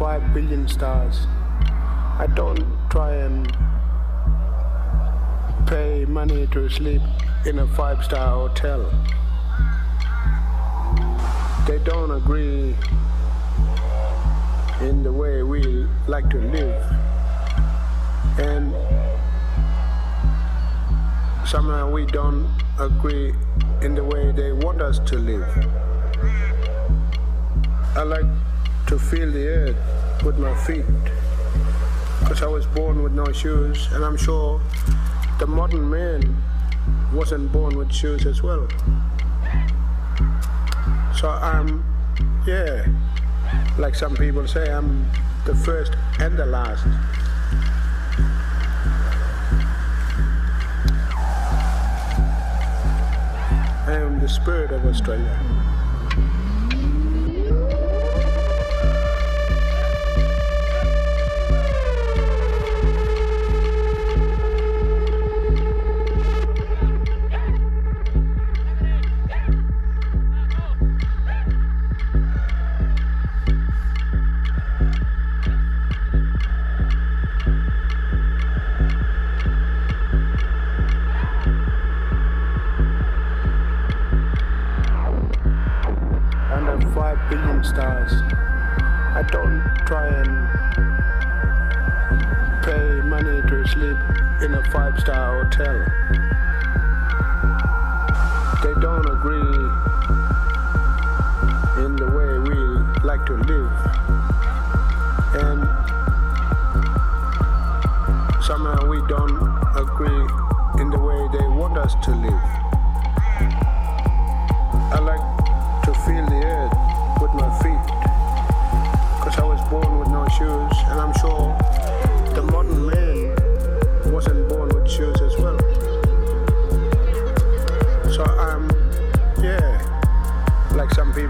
five billion stars. I don't try and pay money to sleep in a five star hotel. They don't agree in the way we like to live. And somehow we don't agree in the way they want us to live. I like to feel the earth with my feet because I was born with no shoes, and I'm sure the modern man wasn't born with shoes as well. So I'm, yeah, like some people say, I'm the first and the last. I am the spirit of Australia. I don't try and pay money to sleep in a five star hotel. They don't agree in the way we like to live.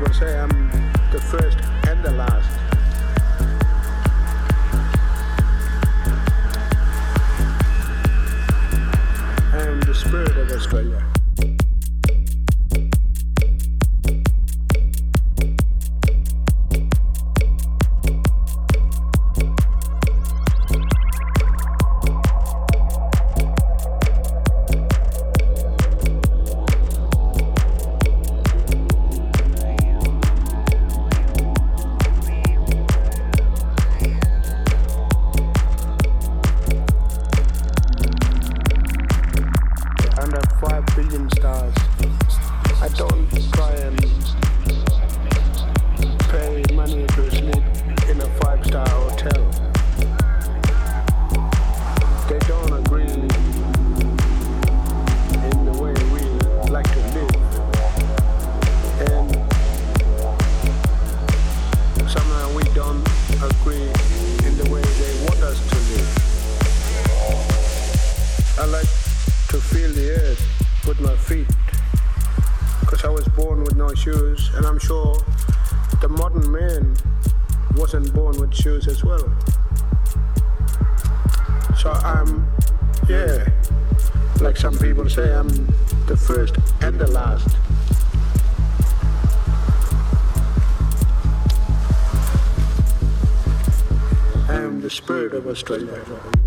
Say, I'm the first because I was born with no shoes, and I'm sure the modern man wasn't born with shoes as well. So I'm, yeah, like some people say, I'm the first and the last. I am the spirit of Australia.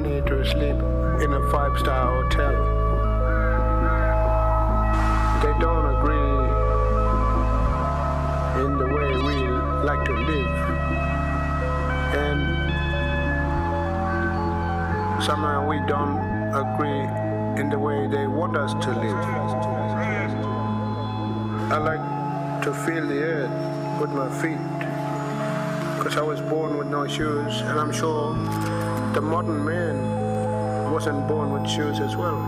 Money to sleep in a five star hotel. They don't agree in the way we like to live. And somehow we don't agree in the way they want us to live. I like to feel the earth with my feet because I was born with no shoes, and I'm sure the modern man wasn't born with shoes as well.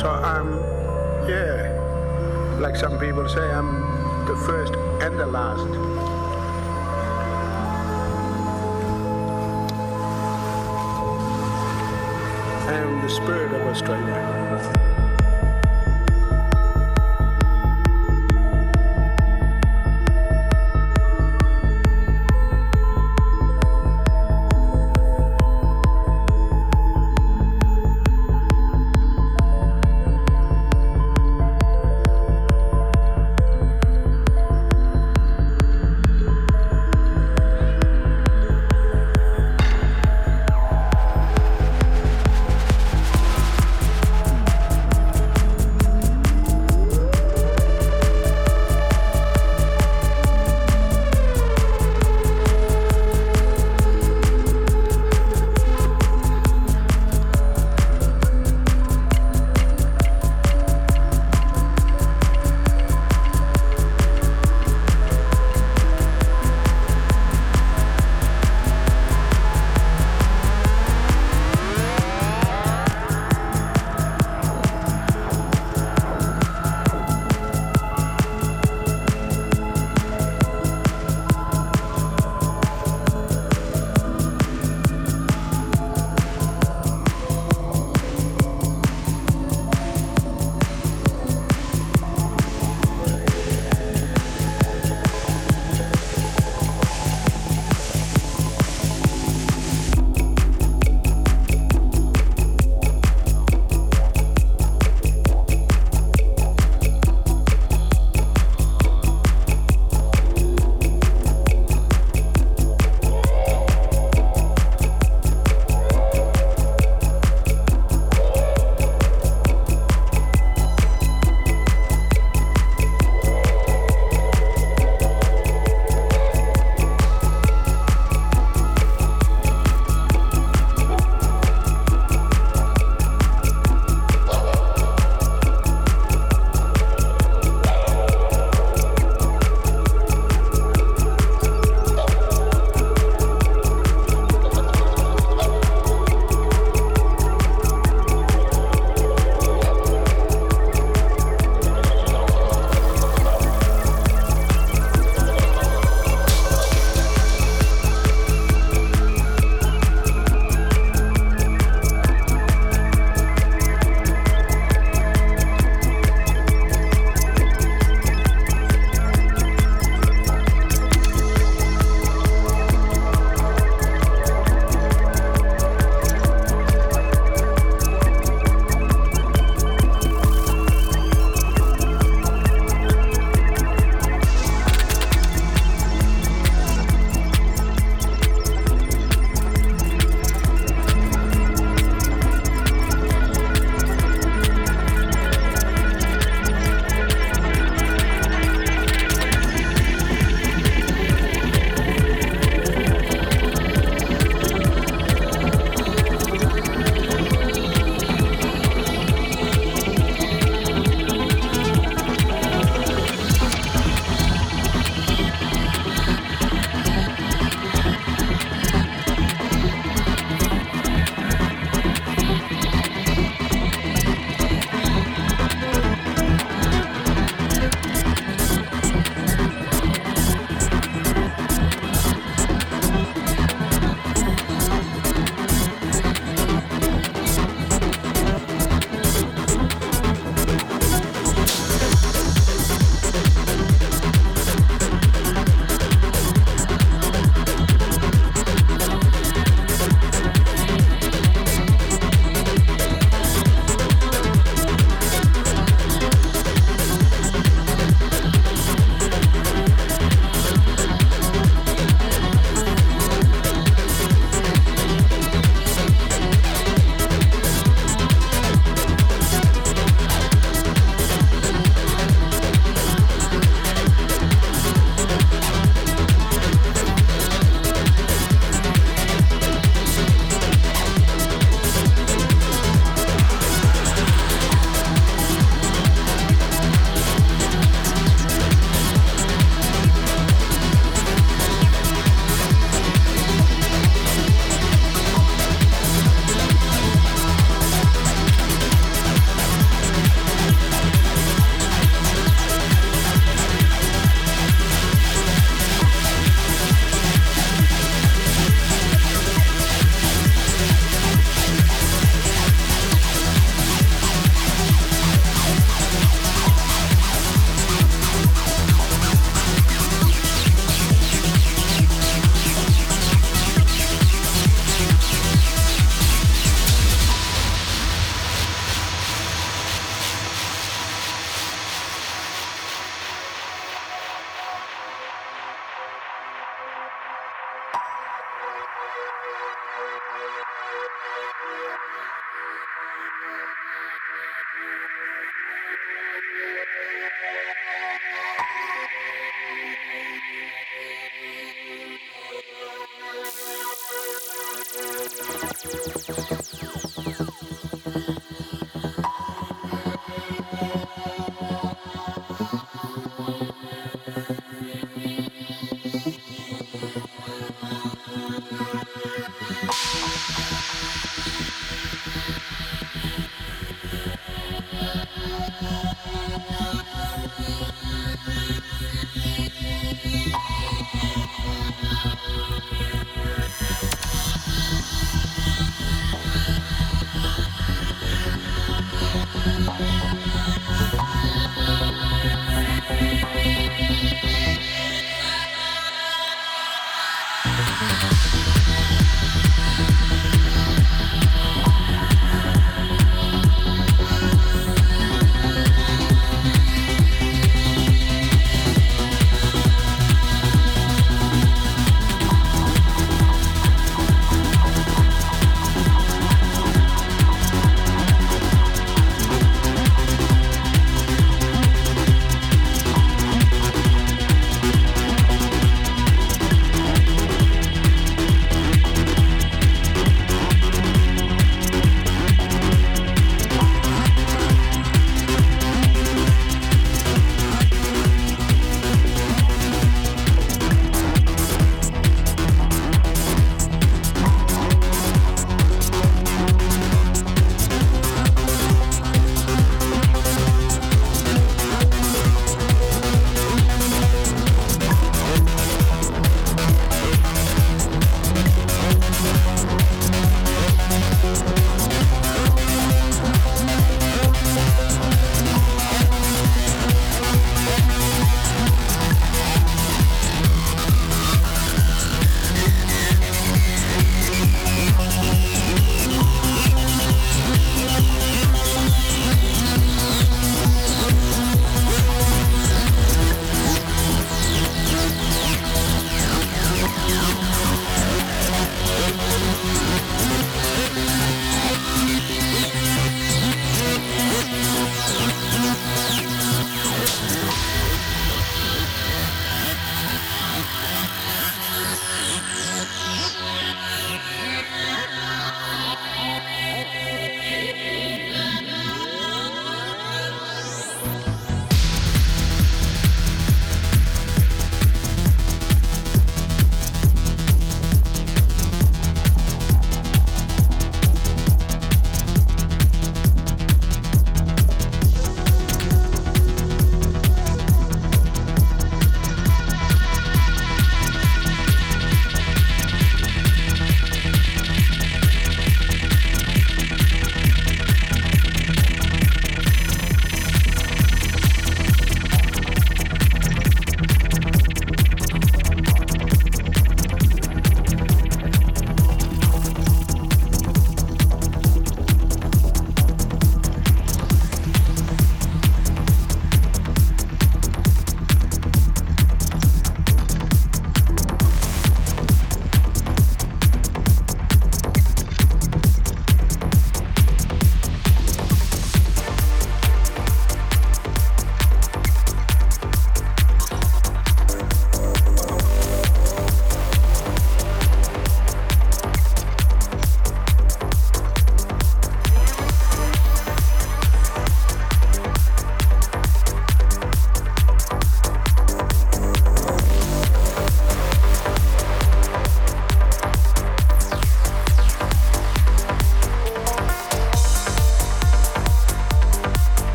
So I'm, yeah, like some people say, I'm the first and the last. I am the spirit of Australia.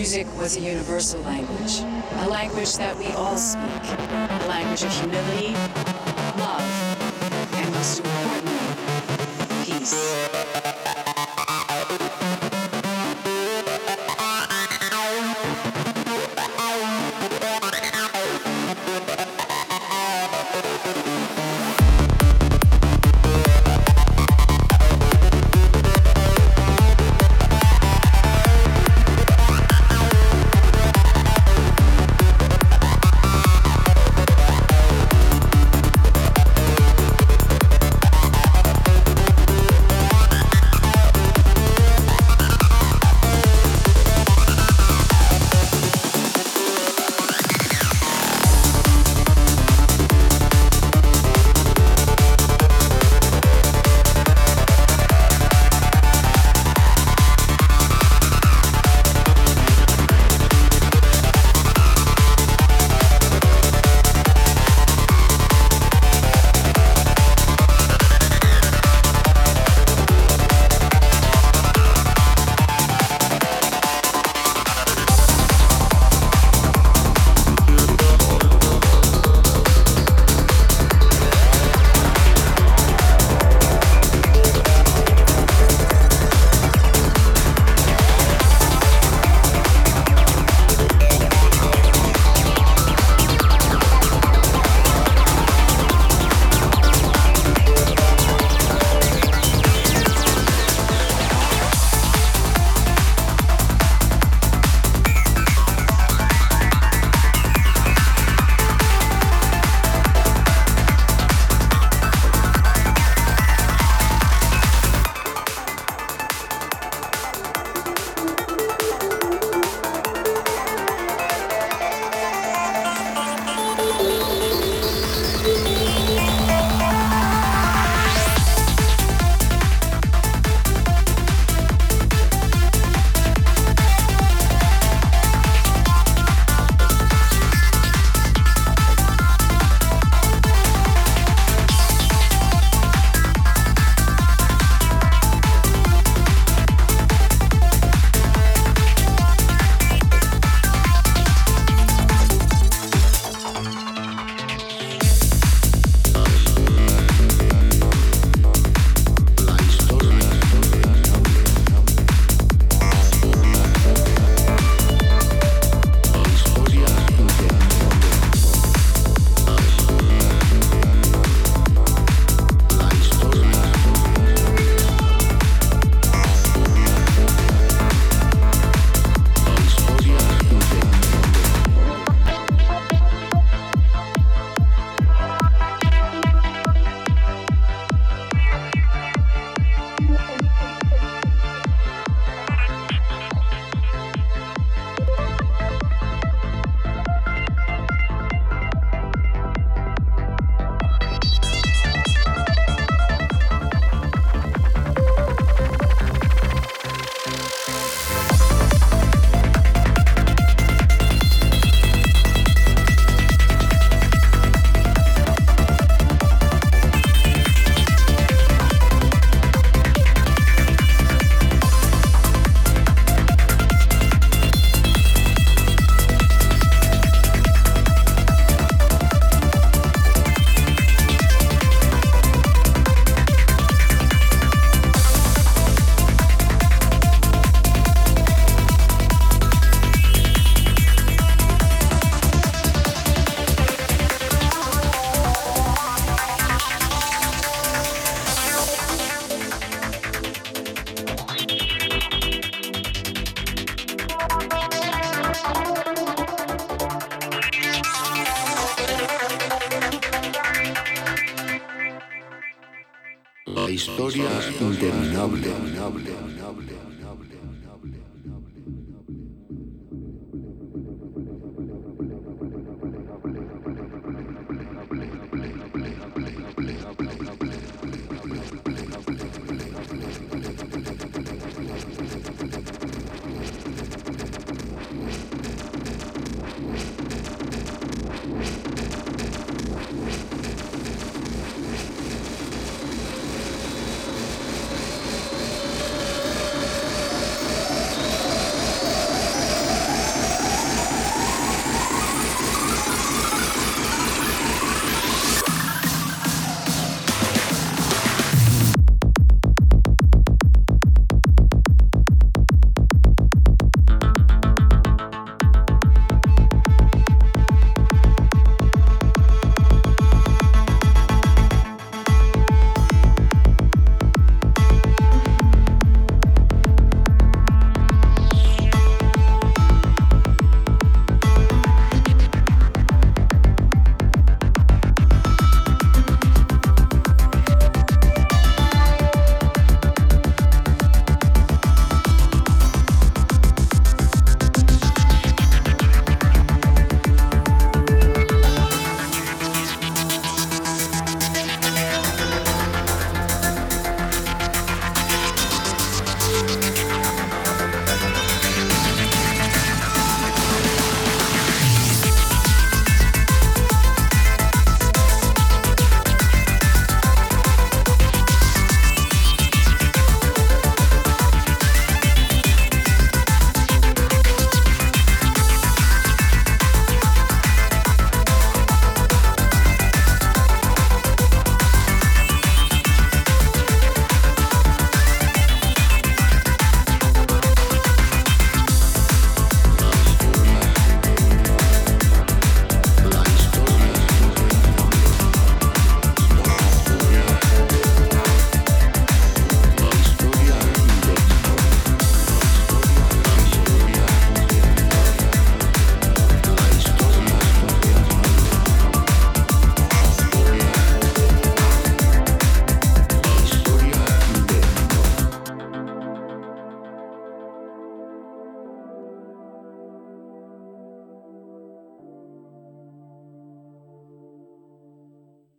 Music was a universal language, a language that we all speak, a language of humility,